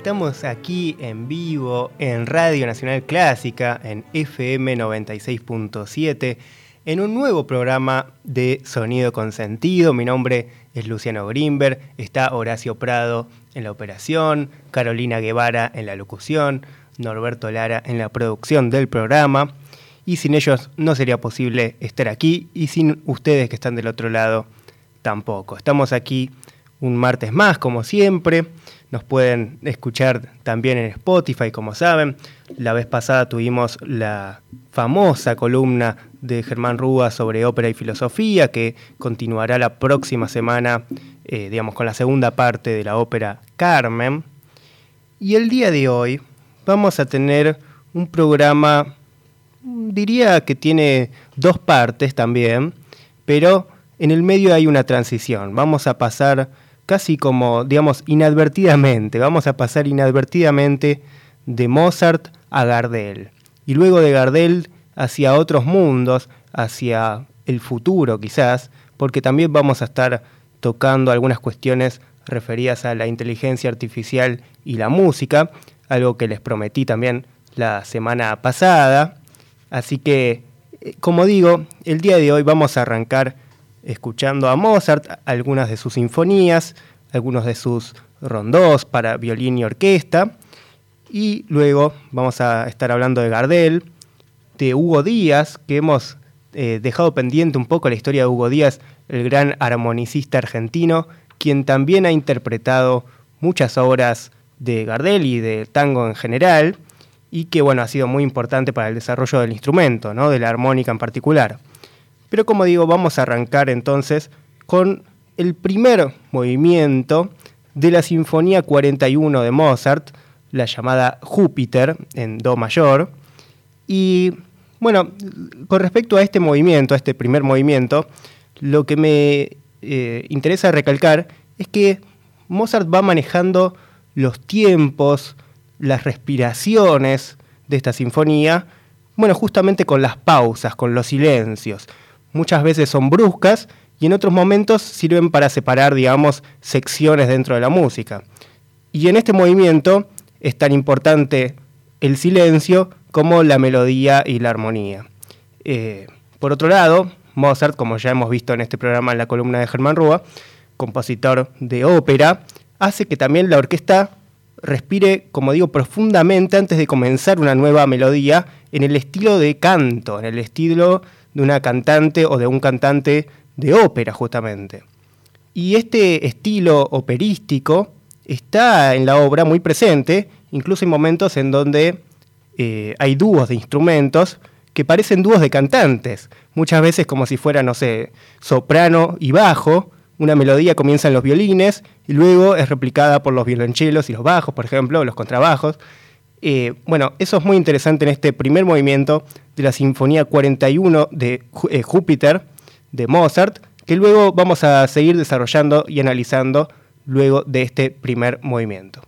Estamos aquí en vivo en Radio Nacional Clásica, en FM 96.7, en un nuevo programa de Sonido con Sentido. Mi nombre es Luciano Grimberg, está Horacio Prado en la operación, Carolina Guevara en la locución, Norberto Lara en la producción del programa. Y sin ellos no sería posible estar aquí y sin ustedes que están del otro lado tampoco. Estamos aquí un martes más, como siempre. Nos pueden escuchar también en Spotify, como saben. La vez pasada tuvimos la famosa columna de Germán Rúa sobre ópera y filosofía, que continuará la próxima semana, eh, digamos, con la segunda parte de la ópera Carmen. Y el día de hoy vamos a tener un programa, diría que tiene dos partes también, pero en el medio hay una transición. Vamos a pasar casi como, digamos, inadvertidamente, vamos a pasar inadvertidamente de Mozart a Gardel. Y luego de Gardel hacia otros mundos, hacia el futuro quizás, porque también vamos a estar tocando algunas cuestiones referidas a la inteligencia artificial y la música, algo que les prometí también la semana pasada. Así que, eh, como digo, el día de hoy vamos a arrancar escuchando a Mozart, algunas de sus sinfonías, algunos de sus rondós para violín y orquesta. Y luego vamos a estar hablando de Gardel, de Hugo Díaz, que hemos eh, dejado pendiente un poco la historia de Hugo Díaz, el gran armonicista argentino, quien también ha interpretado muchas obras de Gardel y de tango en general, y que bueno, ha sido muy importante para el desarrollo del instrumento, ¿no? de la armónica en particular. Pero como digo, vamos a arrancar entonces con el primer movimiento de la Sinfonía 41 de Mozart, la llamada Júpiter en Do mayor. Y bueno, con respecto a este movimiento, a este primer movimiento, lo que me eh, interesa recalcar es que Mozart va manejando los tiempos, las respiraciones de esta sinfonía, bueno, justamente con las pausas, con los silencios muchas veces son bruscas y en otros momentos sirven para separar, digamos, secciones dentro de la música. Y en este movimiento es tan importante el silencio como la melodía y la armonía. Eh, por otro lado, Mozart, como ya hemos visto en este programa en la columna de Germán Rúa, compositor de ópera, hace que también la orquesta respire, como digo, profundamente antes de comenzar una nueva melodía en el estilo de canto, en el estilo de una cantante o de un cantante de ópera justamente. Y este estilo operístico está en la obra muy presente, incluso en momentos en donde eh, hay dúos de instrumentos que parecen dúos de cantantes, muchas veces como si fuera, no sé, soprano y bajo, una melodía comienza en los violines y luego es replicada por los violonchelos y los bajos, por ejemplo, los contrabajos. Eh, bueno, eso es muy interesante en este primer movimiento de la Sinfonía 41 de eh, Júpiter de Mozart, que luego vamos a seguir desarrollando y analizando luego de este primer movimiento.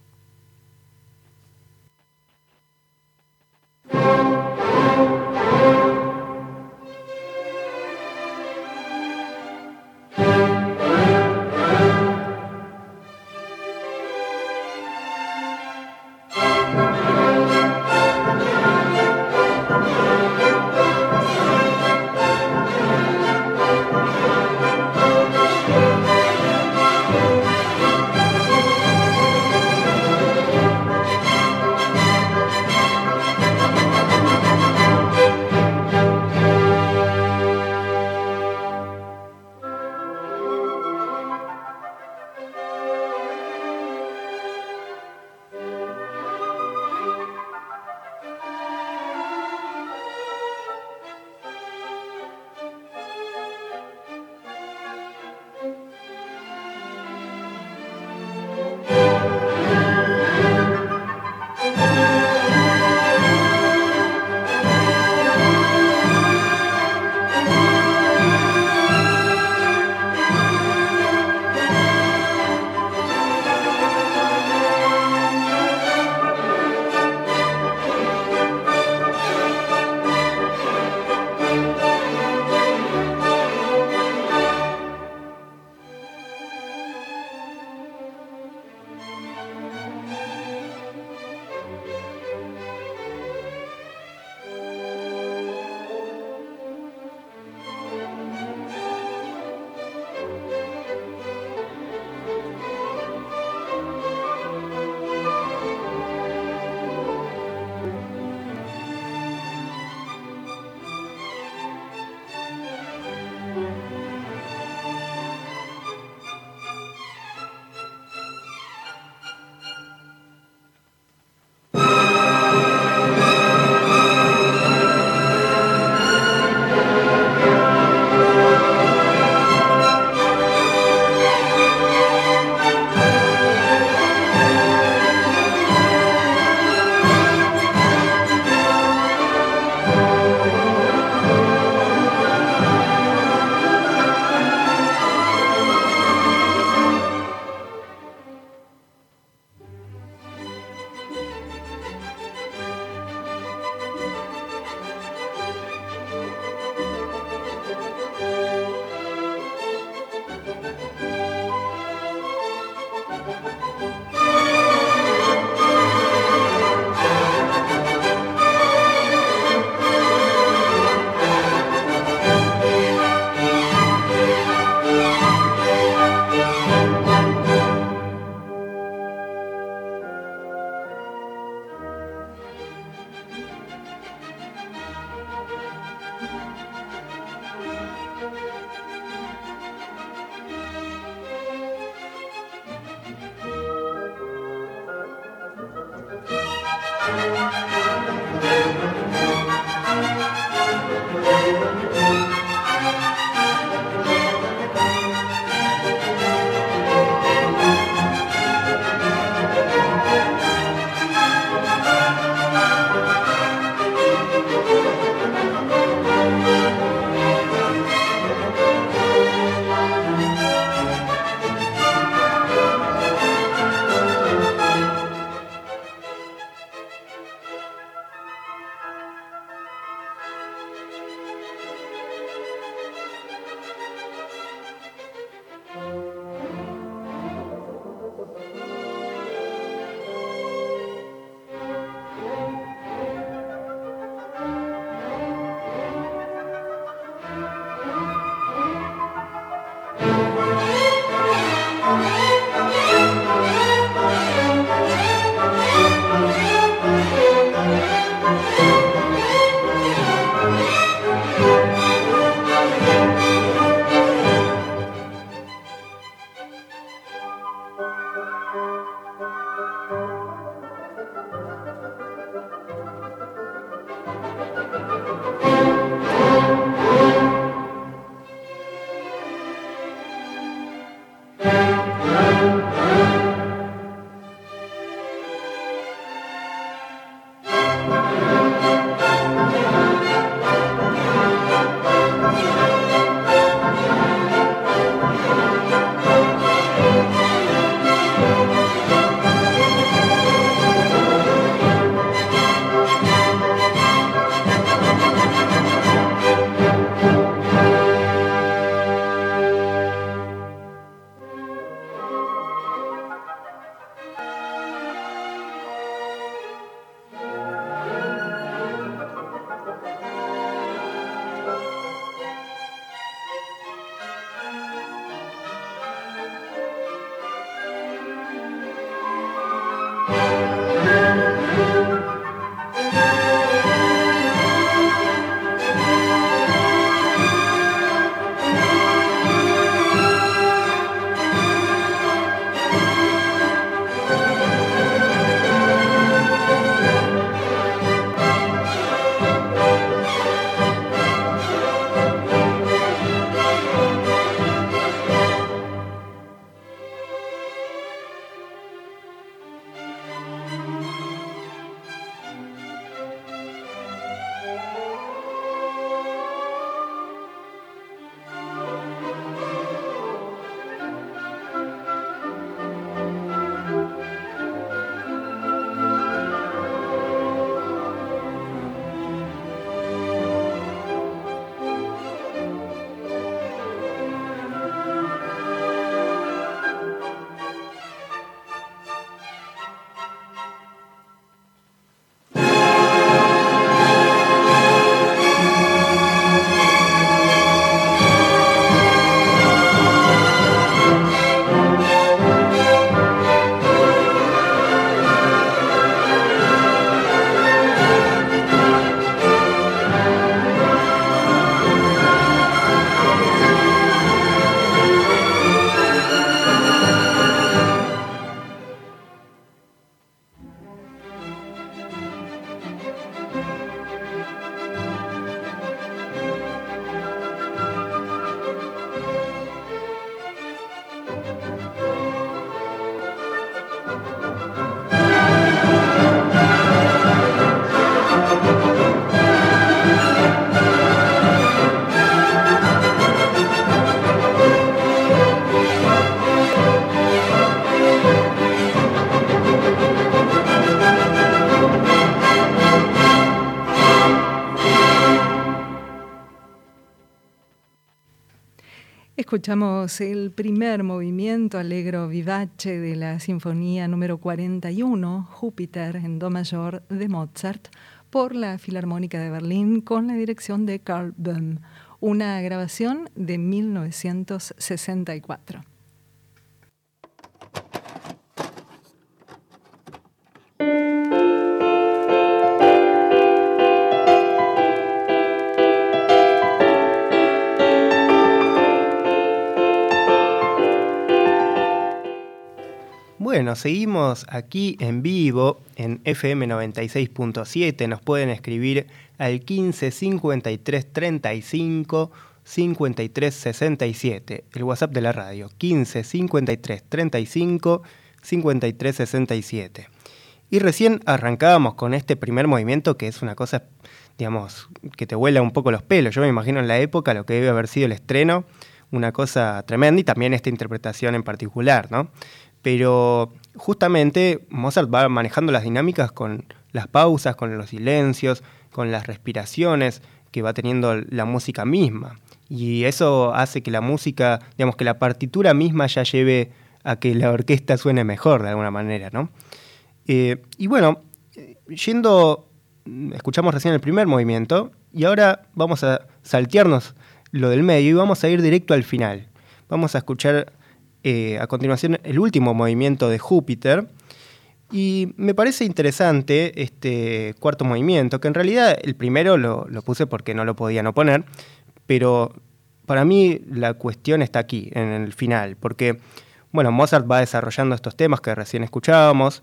Escuchamos el primer movimiento alegro vivace de la Sinfonía número 41, Júpiter en Do mayor de Mozart, por la Filarmónica de Berlín con la dirección de Carl Böhm, una grabación de 1964. Bueno, seguimos aquí en vivo en FM 96.7. Nos pueden escribir al 15 53 35 53 67, el WhatsApp de la radio. 15 53 35 53 67. Y recién arrancábamos con este primer movimiento que es una cosa, digamos, que te vuela un poco los pelos. Yo me imagino en la época lo que debe haber sido el estreno, una cosa tremenda y también esta interpretación en particular, ¿no? Pero justamente Mozart va manejando las dinámicas con las pausas, con los silencios, con las respiraciones que va teniendo la música misma. Y eso hace que la música, digamos que la partitura misma ya lleve a que la orquesta suene mejor de alguna manera, ¿no? Eh, y bueno, yendo, escuchamos recién el primer movimiento y ahora vamos a saltearnos lo del medio y vamos a ir directo al final. Vamos a escuchar eh, a continuación el último movimiento de Júpiter. Y me parece interesante este cuarto movimiento, que en realidad el primero lo, puse porque no lo podía no poner, pero para mí la cuestión está aquí, en el final, porque, bueno, Mozart va desarrollando estos temas que recién escuchábamos,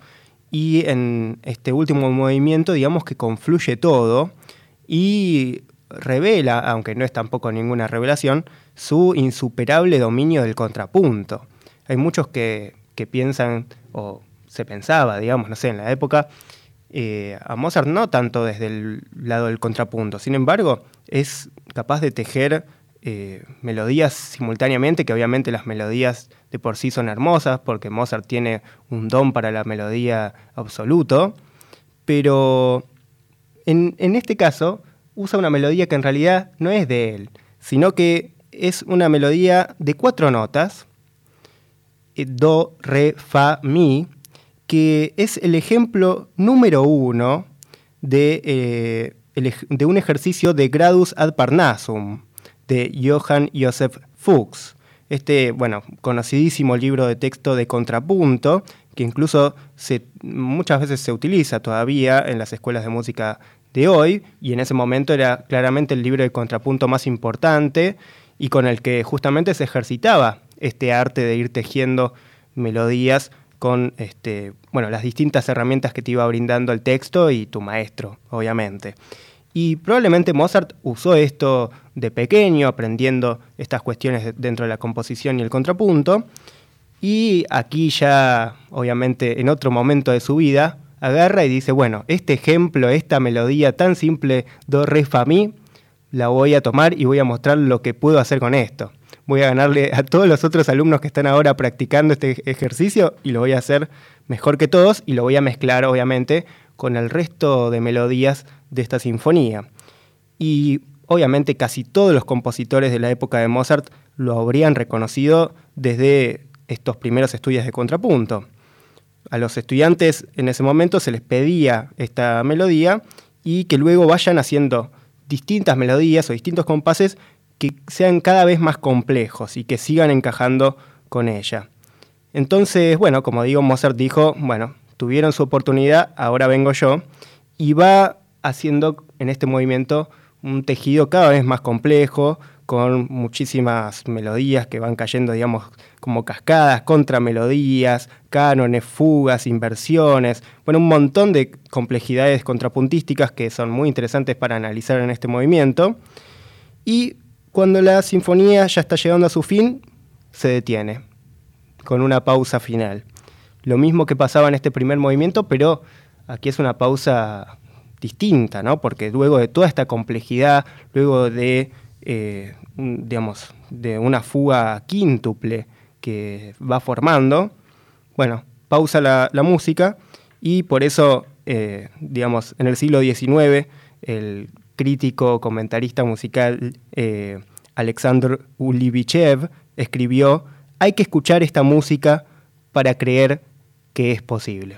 y en este último movimiento, digamos que confluye todo y revela, aunque no es tampoco ninguna revelación, su insuperable dominio del contrapunto. Hay muchos que, piensan, o se pensaba, digamos, no sé, en la época, eh, a Mozart no tanto desde el lado del contrapunto, sin embargo, es capaz de tejer eh, melodías simultáneamente, que obviamente las melodías de por sí son hermosas, porque Mozart tiene un don para la melodía absoluto, pero en, en este caso usa una melodía que en realidad no es de él, sino que es una melodía de cuatro notas, eh, do, re, fa, mi, que es el ejemplo número uno de, eh, de un ejercicio de Gradus ad Parnassum de Johann Joseph Fuchs. Este, bueno, conocidísimo libro de texto de contrapunto, que incluso muchas veces se utiliza todavía en las escuelas de música de hoy, y en ese momento era claramente el libro de contrapunto más importante y con el que justamente se ejercitaba este arte de ir tejiendo melodías con este, bueno, las distintas herramientas que te iba brindando el texto y tu maestro, obviamente. Y probablemente Mozart usó esto de pequeño, aprendiendo estas cuestiones dentro de la composición y el contrapunto. Y aquí ya, obviamente, en otro momento de su vida, agarra y dice, bueno, este ejemplo, esta melodía tan simple, do, re, fa, mi, la voy a tomar y voy a mostrar lo que puedo hacer con esto voy a ganarle a todos los otros alumnos que están ahora practicando este ejercicio y lo voy a hacer mejor que todos y lo voy a mezclar obviamente con el resto de melodías de esta sinfonía. Y obviamente casi todos los compositores de la época de Mozart lo habrían reconocido desde estos primeros estudios de contrapunto. A los estudiantes en ese momento se les pedía esta melodía y que luego vayan haciendo distintas melodías o distintos compases que sean cada vez más complejos y que sigan encajando con ella. Entonces, bueno, como digo, Mozart dijo, bueno, tuvieron su oportunidad, ahora vengo yo, y va haciendo en este movimiento un tejido cada vez más complejo, con muchísimas melodías que van cayendo, digamos, como cascadas, contramelodías, cánones, fugas, inversiones, bueno, un montón de complejidades contrapuntísticas que son muy interesantes para analizar en este movimiento. Y cuando la sinfonía ya está llegando a su fin, se detiene, con una pausa final. Lo mismo que pasaba en este primer movimiento, pero aquí es una pausa distinta, ¿no? Porque luego de toda esta complejidad, luego de, eh, digamos, de una fuga quíntuple que va formando, bueno, pausa la, música y por eso, eh, digamos, en el siglo XIX, el crítico, comentarista musical eh, Alexander Ulibichev escribió, hay que escuchar esta música para creer que es posible.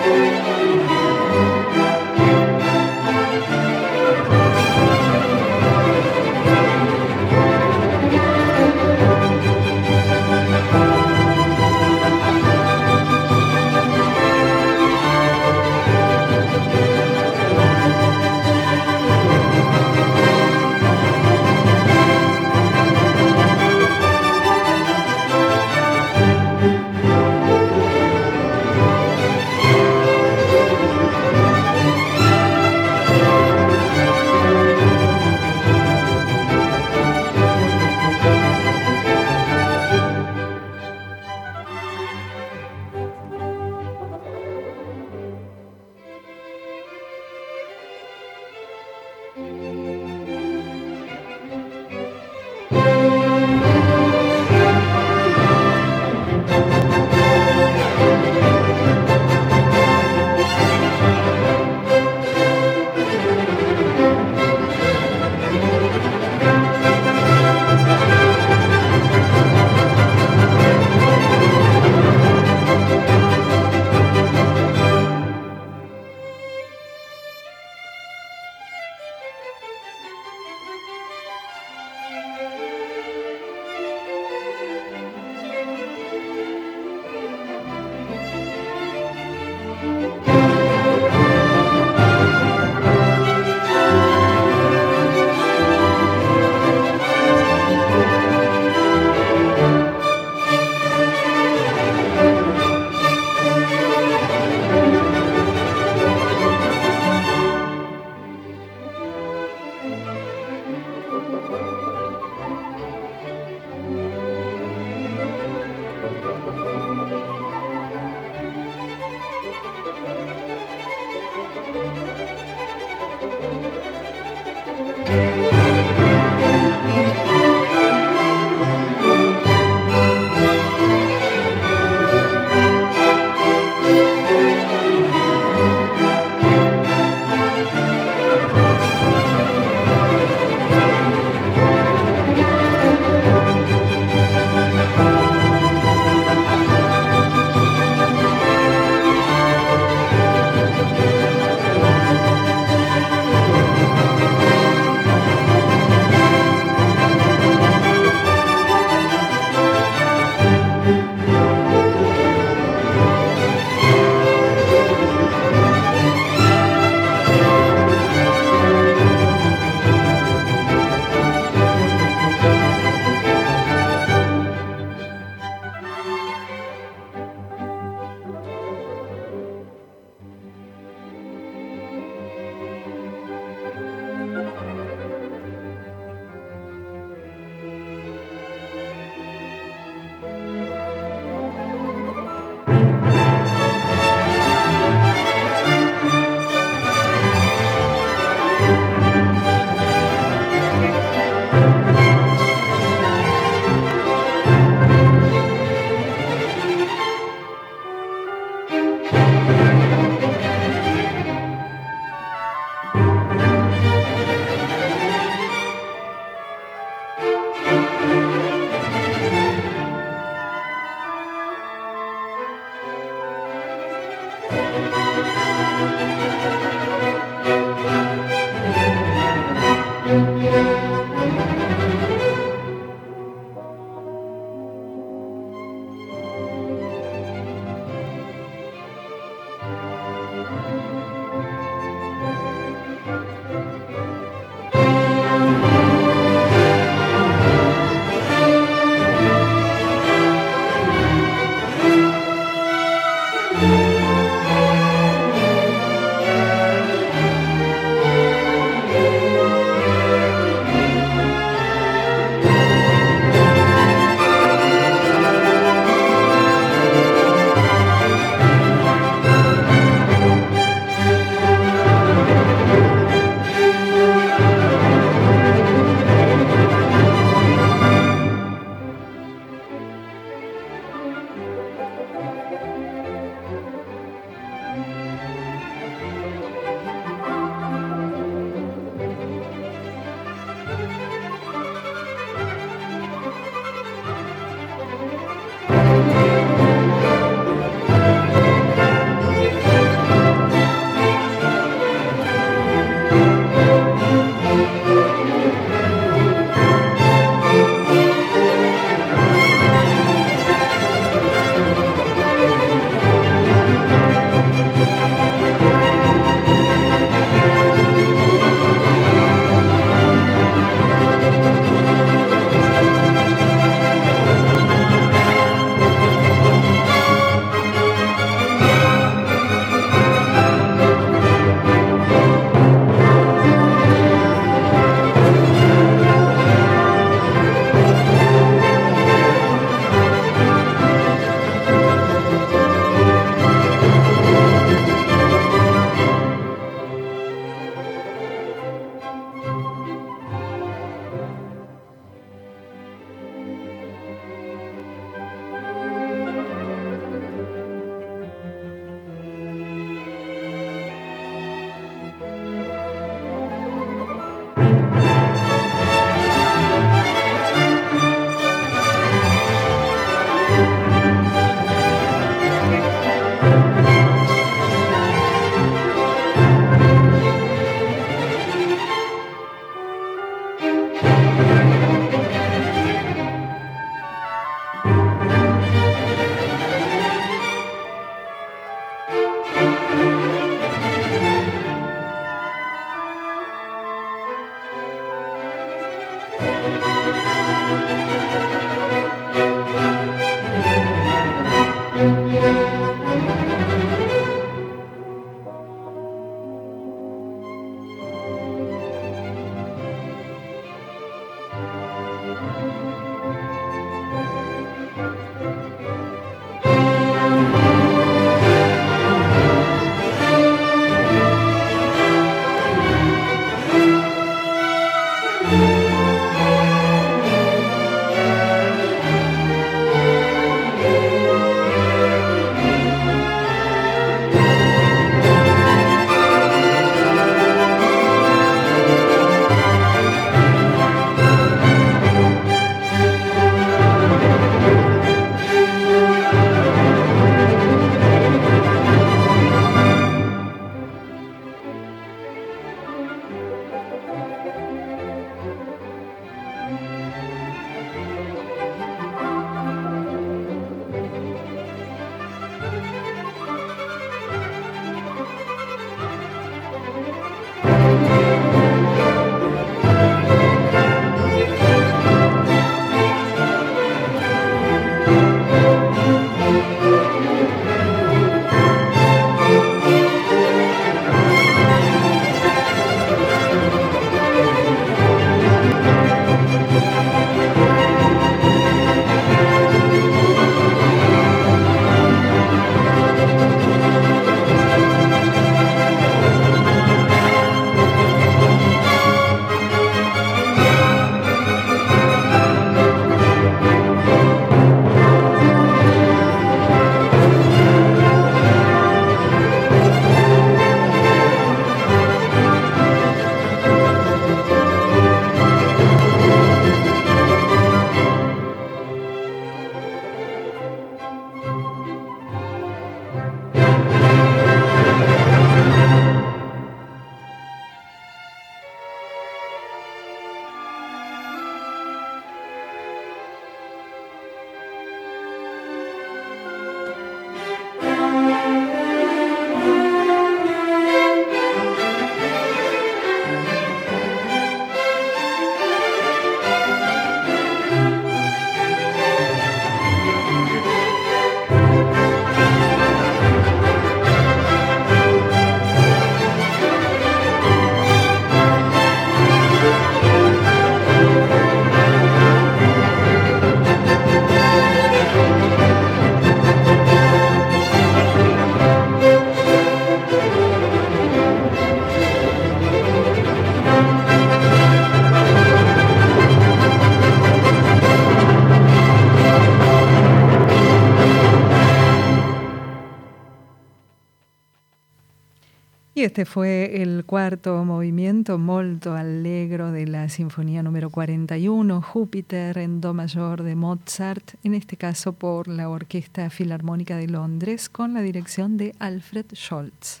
Y este fue el cuarto movimiento molto allegro de la Sinfonía número 41, Júpiter en Do mayor de Mozart, en este caso por la Orquesta Filarmónica de Londres con la dirección de Alfred Scholz.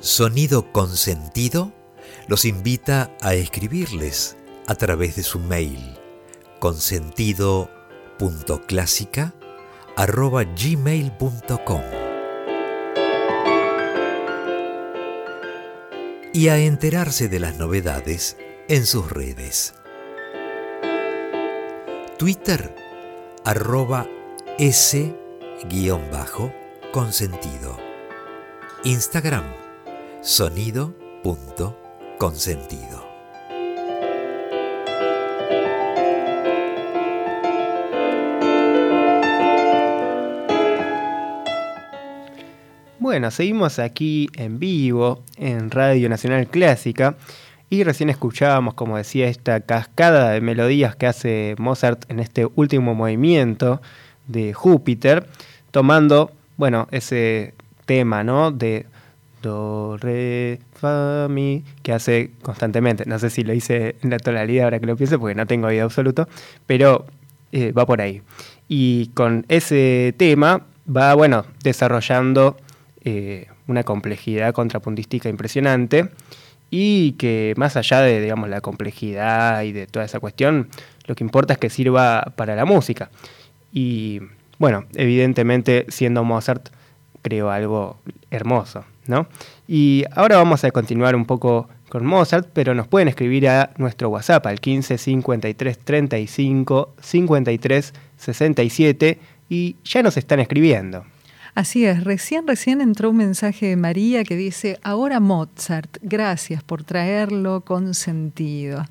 Sonido Consentido los invita a escribirles a través de su mail consentido.clásica.gmail.com y a enterarse de las novedades en sus redes. Twitter arroba s-consentido. Instagram sonido.consentido. Bueno, seguimos aquí en vivo en Radio Nacional Clásica y recién escuchábamos, como decía, esta cascada de melodías que hace Mozart en este último movimiento de Júpiter, tomando, bueno, ese tema, ¿no? De do, re, fa, mi, que hace constantemente. No sé si lo hice en la tonalidad ahora que lo pienso, porque no tengo oído absoluto, pero eh, va por ahí. Y con ese tema va, bueno, desarrollando eh, una complejidad contrapuntística impresionante y que más allá de, digamos, la complejidad y de toda esa cuestión, lo que importa es que sirva para la música. Y bueno, evidentemente siendo Mozart, creo algo hermoso, ¿no? Y ahora vamos a continuar un poco con Mozart, pero nos pueden escribir a nuestro WhatsApp al 15 53 35 53 67 y ya nos están escribiendo. Así es, recién, recién entró un mensaje de María que dice, ahora Mozart, gracias por traerlo con sentido.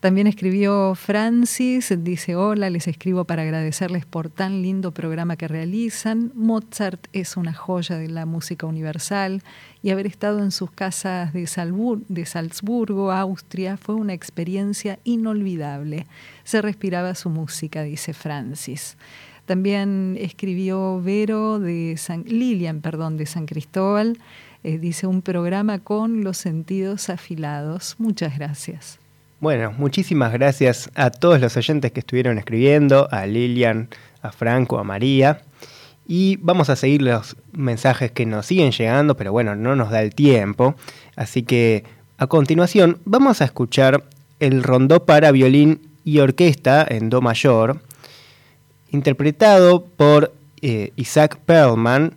También escribió Francis, dice, hola, les escribo para agradecerles por tan lindo programa que realizan. Mozart es una joya de la música universal y haber estado en sus casas de, de Salzburgo, Austria, fue una experiencia inolvidable. Se respiraba su música, dice Francis. También escribió Vero de San, Lilian, perdón, de San Cristóbal. Eh, dice un programa con los sentidos afilados. Muchas gracias. Bueno, muchísimas gracias a todos los oyentes que estuvieron escribiendo, a Lilian, a Franco, a María. Y vamos a seguir los mensajes que nos siguen llegando, pero bueno, no nos da el tiempo. Así que a continuación vamos a escuchar el rondó para violín y orquesta en Do mayor interpretado por eh, Isaac Perlman,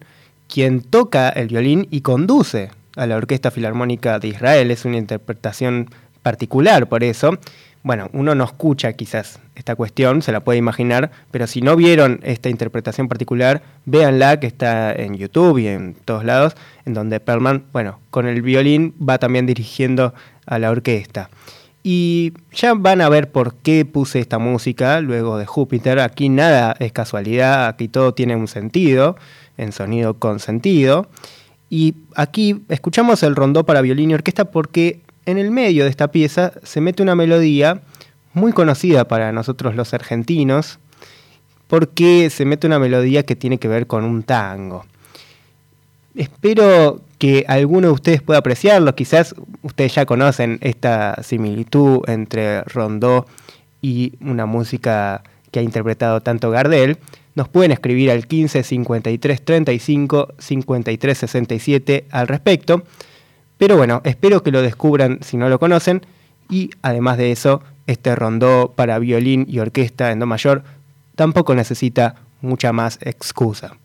quien toca el violín y conduce a la Orquesta Filarmónica de Israel. Es una interpretación particular por eso. Bueno, uno no escucha quizás esta cuestión, se la puede imaginar, pero si no vieron esta interpretación particular, véanla que está en YouTube y en todos lados, en donde Perlman, bueno, con el violín va también dirigiendo a la orquesta. Y ya van a ver por qué puse esta música luego de Júpiter. Aquí nada es casualidad, aquí todo tiene un sentido, en sonido con sentido. Y aquí escuchamos el rondó para violín y orquesta porque en el medio de esta pieza se mete una melodía muy conocida para nosotros los argentinos, porque se mete una melodía que tiene que ver con un tango. Espero que alguno de ustedes pueda apreciarlo. Quizás ustedes ya conocen esta similitud entre rondó y una música que ha interpretado tanto Gardel. Nos pueden escribir al 15 53 35 53 67 al respecto. Pero bueno, espero que lo descubran si no lo conocen. Y además de eso, este rondó para violín y orquesta en Do mayor tampoco necesita mucha más excusa.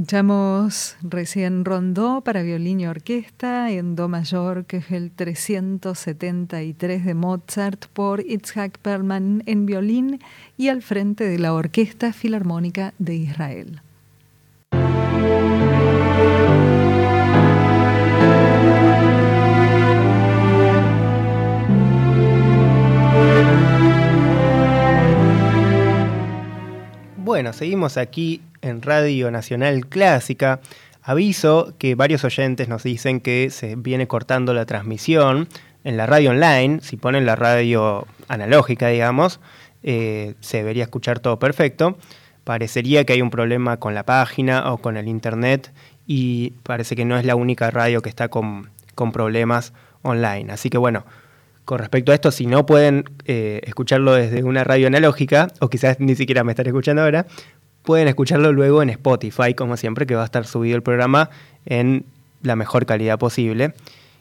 Escuchamos recién Rondó para violín y orquesta en Do mayor, que es el 373 de Mozart, por Itzhak Perlman en violín y al frente de la Orquesta Filarmónica de Israel. Bueno, seguimos aquí en Radio Nacional Clásica. Aviso que varios oyentes nos dicen que se viene cortando la transmisión en la radio online. Si ponen la radio analógica, digamos, eh, se debería escuchar todo perfecto. Parecería que hay un problema con la página o con el internet y parece que no es la única radio que está con, problemas online. Así que bueno, con respecto a esto, si no pueden eh, escucharlo desde una radio analógica, o quizás ni siquiera me están escuchando ahora, pueden escucharlo luego en Spotify, como siempre, que va a estar subido el programa en la mejor calidad posible.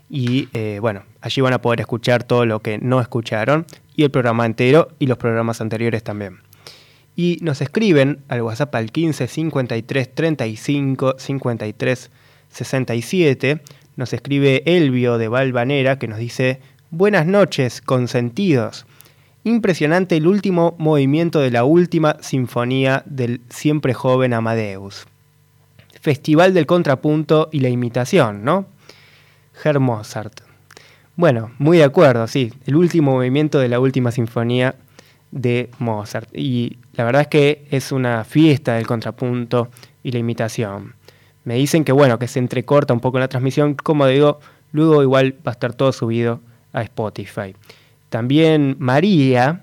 Y eh, bueno, allí van a poder escuchar todo lo que no escucharon y el programa entero y los programas anteriores también. Y nos escriben al WhatsApp al 15 53 35 53 67. Nos escribe Elvio de Valvanera que nos dice: Buenas noches, consentidos. Impresionante el último movimiento de la última sinfonía del siempre joven Amadeus. Festival del contrapunto y la imitación, ¿no? Herr Mozart. Bueno, muy de acuerdo, sí, el último movimiento de la última sinfonía de Mozart. Y la verdad es que es una fiesta del contrapunto y la imitación. Me dicen que bueno, que se entrecorta un poco la transmisión, como digo, luego igual va a estar todo subido a Spotify. También María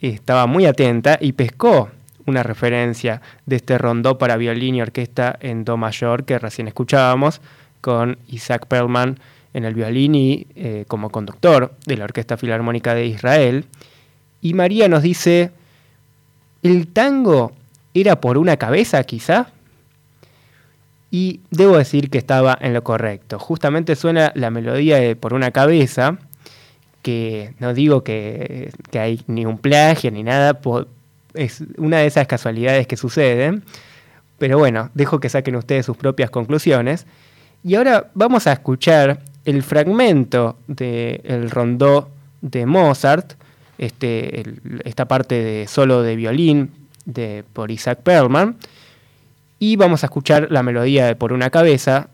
estaba muy atenta y pescó una referencia de este rondó para violín y orquesta en Do mayor que recién escuchábamos con Isaac Perlman en el violín y eh, como conductor de la Orquesta Filarmónica de Israel. Y María nos dice, ¿el tango era por una cabeza quizá? Y debo decir que estaba en lo correcto. Justamente suena la melodía de Por una cabeza, no digo que, hay ni un plagio ni nada, es una de esas casualidades que suceden, pero bueno, dejo que saquen ustedes sus propias conclusiones. Y ahora vamos a escuchar el fragmento del rondó de Mozart, este, esta parte de solo de violín de, por Isaac Perlman, y vamos a escuchar la melodía de Por una cabeza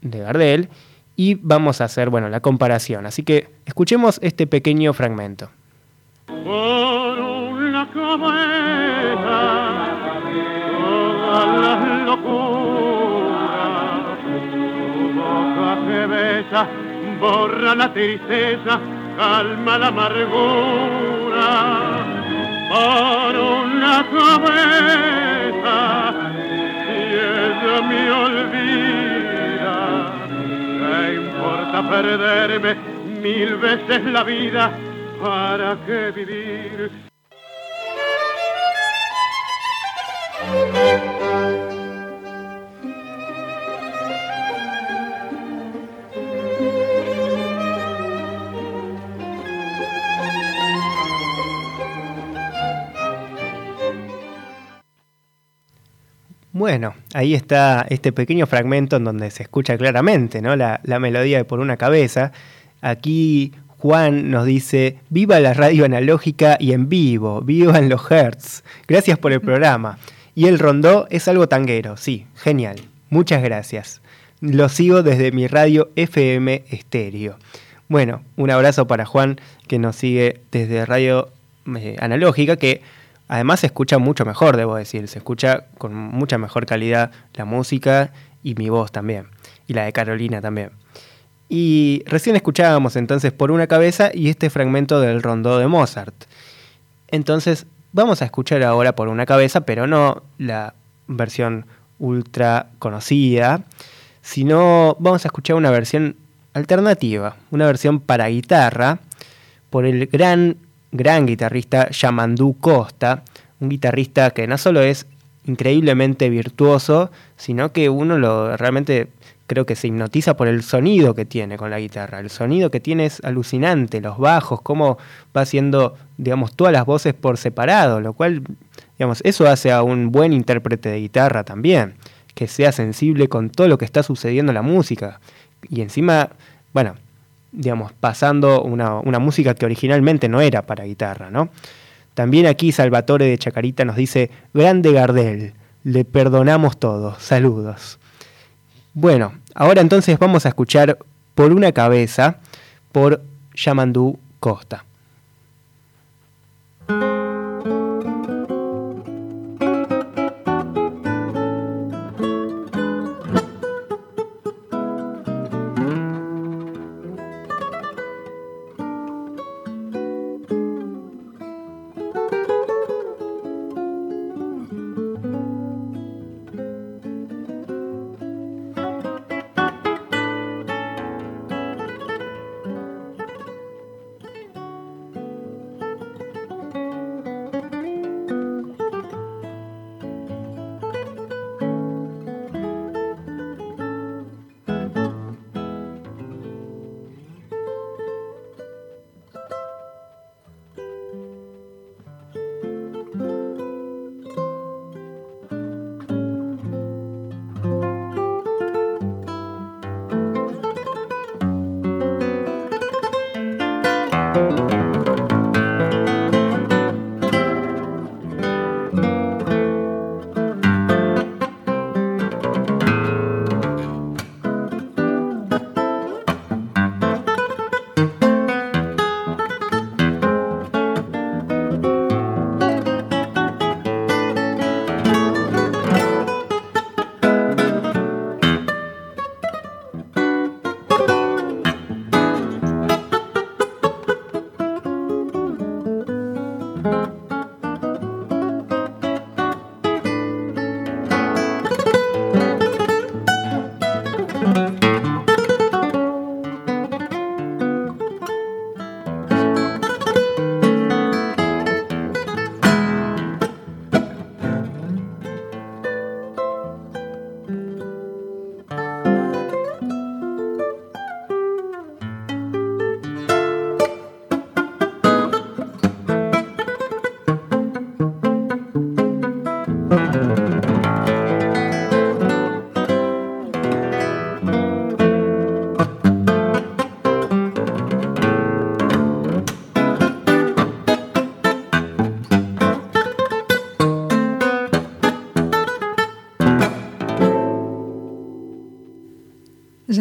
de Gardel, y vamos a hacer bueno, la comparación. Así que escuchemos este pequeño fragmento. Por una cabeza, todas las locuras, tu boca que besa, borra la tristeza, calma la amargura. Por una cabeza, importa perderme mil veces la vida? ¿Para qué vivir? Bueno, ahí está este pequeño fragmento en donde se escucha claramente ¿no? la, melodía de Por una cabeza. Aquí Juan nos dice, viva la radio analógica y en vivo, vivan los hertz. Gracias por el programa. Y el rondó es algo tanguero, sí, genial. Muchas gracias. Lo sigo desde mi radio FM Estéreo. Bueno, un abrazo para Juan que nos sigue desde radio eh, analógica, que Además se escucha mucho mejor, debo decir, se escucha con mucha mejor calidad la música y mi voz también, y la de Carolina también. Y recién escuchábamos entonces por una cabeza y este fragmento del rondó de Mozart. Entonces vamos a escuchar ahora por una cabeza, pero no la versión ultra conocida, sino vamos a escuchar una versión alternativa, una versión para guitarra, por el gran gran guitarrista Yamandú Costa, un guitarrista que no solo es increíblemente virtuoso, sino que uno lo realmente creo que se hipnotiza por el sonido que tiene con la guitarra. El sonido que tiene es alucinante, los bajos, cómo va haciendo, digamos, todas las voces por separado, lo cual, digamos, eso hace a un buen intérprete de guitarra también, que sea sensible con todo lo que está sucediendo en la música. Y encima, bueno, digamos, pasando una, una música que originalmente no era para guitarra, ¿no? También aquí Salvatore de Chacarita nos dice, grande Gardel, le perdonamos todo, saludos. Bueno, ahora entonces vamos a escuchar por una cabeza por Yamandú Costa.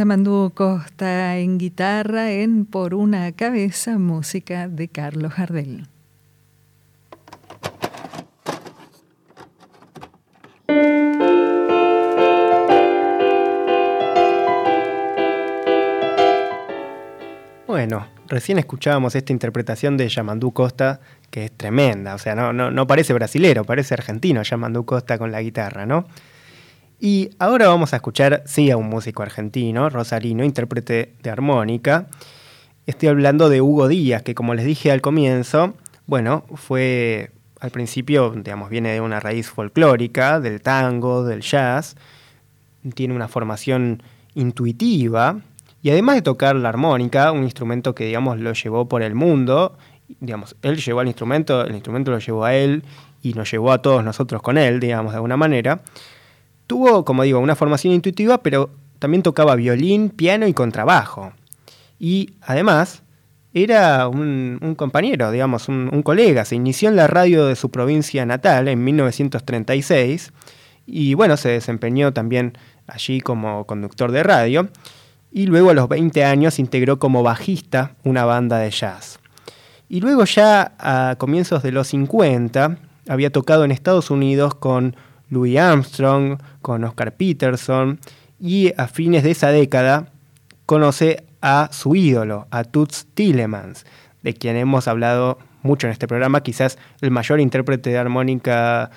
Yamandú Costa en guitarra en Por una cabeza, música de Carlos Jardel. Bueno, recién escuchábamos esta interpretación de Yamandú Costa, que es tremenda, o sea, no, no, no parece brasilero, parece argentino Yamandú Costa con la guitarra, ¿no? Y ahora vamos a escuchar, sí, a un músico argentino, Rosarino, intérprete de armónica. Estoy hablando de Hugo Díaz, que como les dije al comienzo, bueno, fue al principio, digamos, viene de una raíz folclórica, del tango, del jazz, tiene una formación intuitiva y además de tocar la armónica, un instrumento que, digamos, lo llevó por el mundo, digamos, él llevó al instrumento, el instrumento lo llevó a él y nos llevó a todos nosotros con él, digamos, de alguna manera. Tuvo, como digo, una formación intuitiva, pero también tocaba violín, piano y contrabajo. Y además era un, compañero, digamos, un, colega. Se inició en la radio de su provincia natal en 1936 y bueno, se desempeñó también allí como conductor de radio. Y luego a los 20 años integró como bajista una banda de jazz. Y luego ya a comienzos de los 50 había tocado en Estados Unidos con Louis Armstrong, con Oscar Peterson, y a fines de esa década conoce a su ídolo, a Toots Tillemans, de quien hemos hablado mucho en este programa, quizás el mayor intérprete de armónica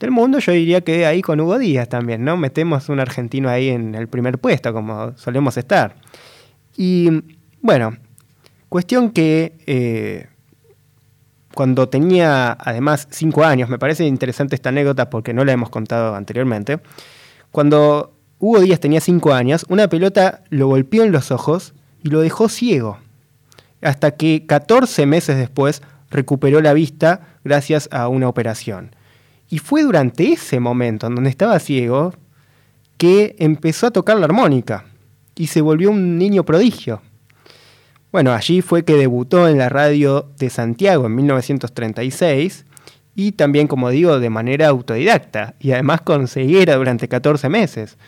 del mundo, yo diría que ahí con Hugo Díaz también, ¿no? Metemos un argentino ahí en el primer puesto, como solemos estar. Y bueno, cuestión que eh, cuando tenía además cinco años, me parece interesante esta anécdota porque no la hemos contado anteriormente, cuando Hugo Díaz tenía cinco años, una pelota lo golpeó en los ojos y lo dejó ciego, hasta que 14 meses después recuperó la vista gracias a una operación. Y fue durante ese momento en donde estaba ciego que empezó a tocar la armónica y se volvió un niño prodigio. Bueno, allí fue que debutó en la radio de Santiago en 1936 y también, como digo, de manera autodidacta y además con ceguera durante 14 meses.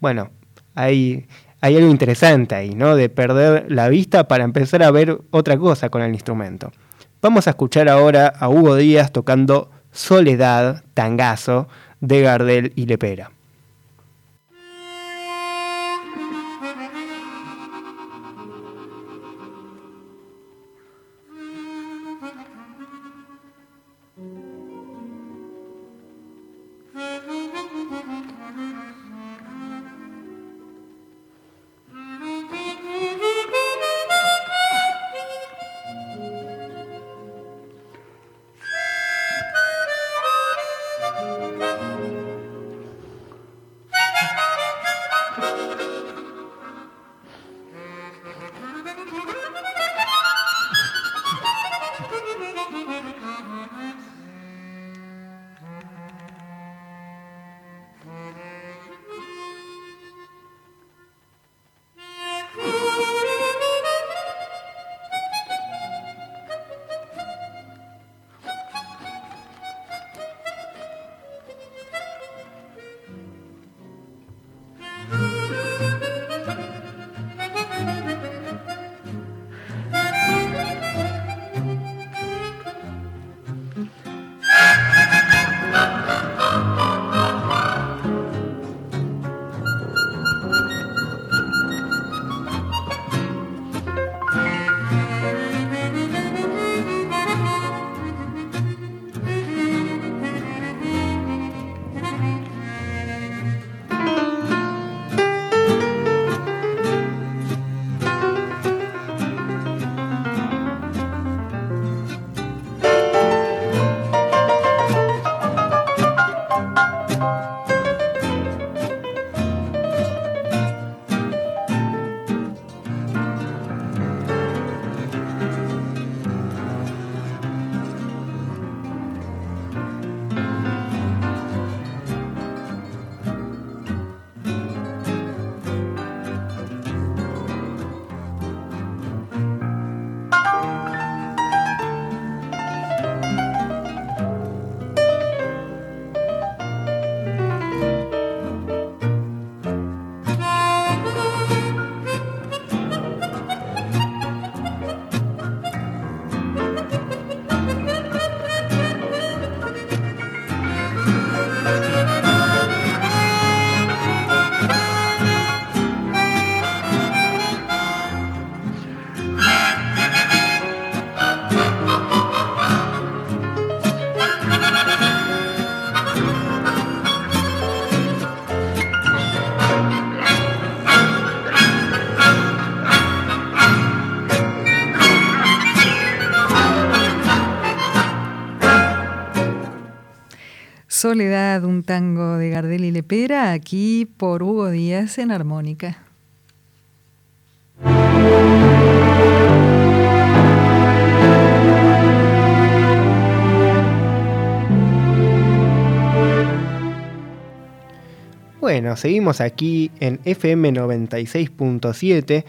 Bueno, hay, hay algo interesante ahí, ¿no? De perder la vista para empezar a ver otra cosa con el instrumento. Vamos a escuchar ahora a Hugo Díaz tocando Soledad, Tangazo, de Gardel y Lepera. Soledad, un tango de Gardel y Lepera, aquí por Hugo Díaz en armónica. Bueno, seguimos aquí en FM 96.7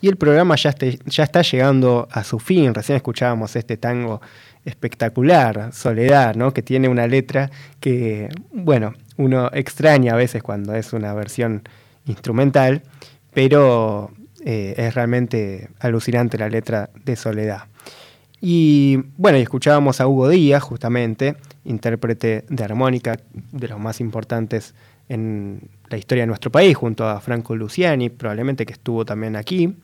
y el programa ya, ya está llegando a su fin. Recién escuchábamos este tango espectacular, Soledad, ¿no? que tiene una letra que, bueno, uno extraña a veces cuando es una versión instrumental, pero eh, es realmente alucinante la letra de Soledad. Y bueno, y escuchábamos a Hugo Díaz, justamente, intérprete de armónica, de los más importantes en la historia de nuestro país, junto a Franco Luciani, probablemente que estuvo también aquí.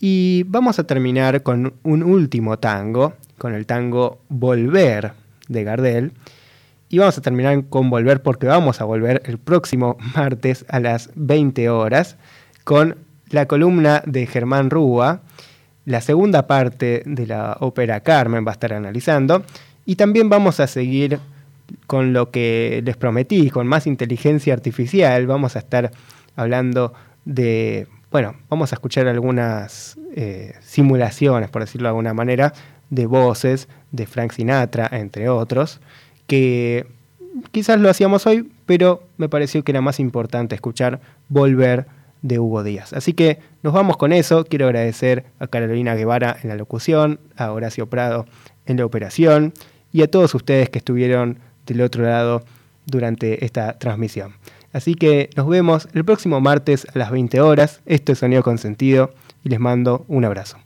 Y vamos a terminar con un último tango, con el tango Volver de Gardel. Y vamos a terminar con Volver porque vamos a volver el próximo martes a las 20 horas con la columna de Germán Rúa. La segunda parte de la ópera Carmen va a estar analizando. Y también vamos a seguir con lo que les prometí, con más inteligencia artificial. Vamos a estar hablando de, bueno, vamos a escuchar algunas eh, simulaciones, por decirlo de alguna manera, de voces de Frank Sinatra, entre otros, que quizás lo hacíamos hoy, pero me pareció que era más importante escuchar Volver de Hugo Díaz. Así que nos vamos con eso. Quiero agradecer a Carolina Guevara en la locución, a Horacio Prado en la operación y a todos ustedes que estuvieron del otro lado durante esta transmisión. Así que nos vemos el próximo martes a las 20 horas. Esto es Sonido con Sentido y les mando un abrazo.